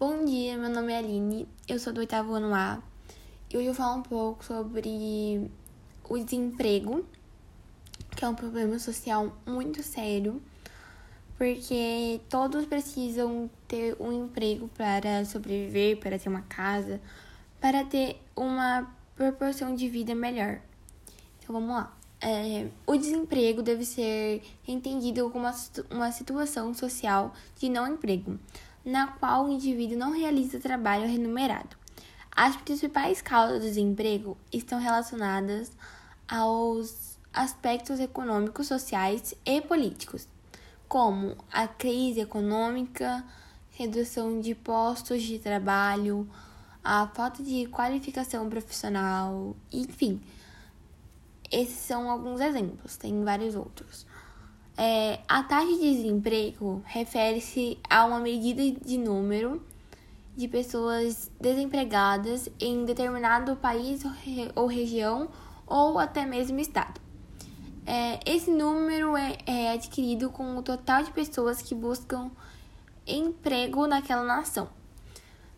Bom dia, meu nome é Aline, eu sou do oitavo ano A e hoje eu falar um pouco sobre o desemprego, que é um problema social muito sério, porque todos precisam ter um emprego para sobreviver, para ter uma casa, para ter uma proporção de vida melhor. Então vamos lá. É, o desemprego deve ser entendido como uma, uma situação social de não emprego, na qual o indivíduo não realiza trabalho remunerado. As principais causas do desemprego estão relacionadas aos aspectos econômicos, sociais e políticos, como a crise econômica, redução de postos de trabalho, a falta de qualificação profissional, enfim esses são alguns exemplos, tem vários outros. É, a taxa de desemprego refere-se a uma medida de número de pessoas desempregadas em determinado país ou região ou até mesmo estado. É, esse número é, é adquirido com o total de pessoas que buscam emprego naquela nação.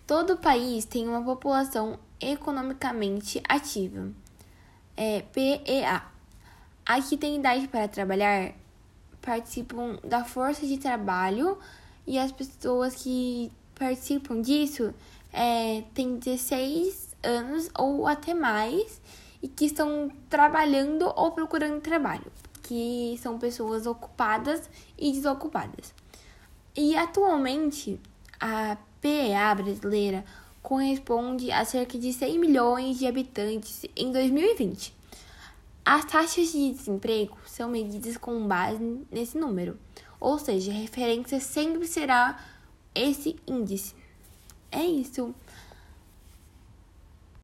Todo país tem uma população economicamente ativa é, PEA. Aqui tem idade para trabalhar participam da força de trabalho e as pessoas que participam disso é, têm 16 anos ou até mais e que estão trabalhando ou procurando trabalho, que são pessoas ocupadas e desocupadas. E atualmente a PEA brasileira corresponde a cerca de 100 milhões de habitantes em 2020. As taxas de desemprego são medidas com base nesse número, ou seja, a referência sempre será esse índice. É isso.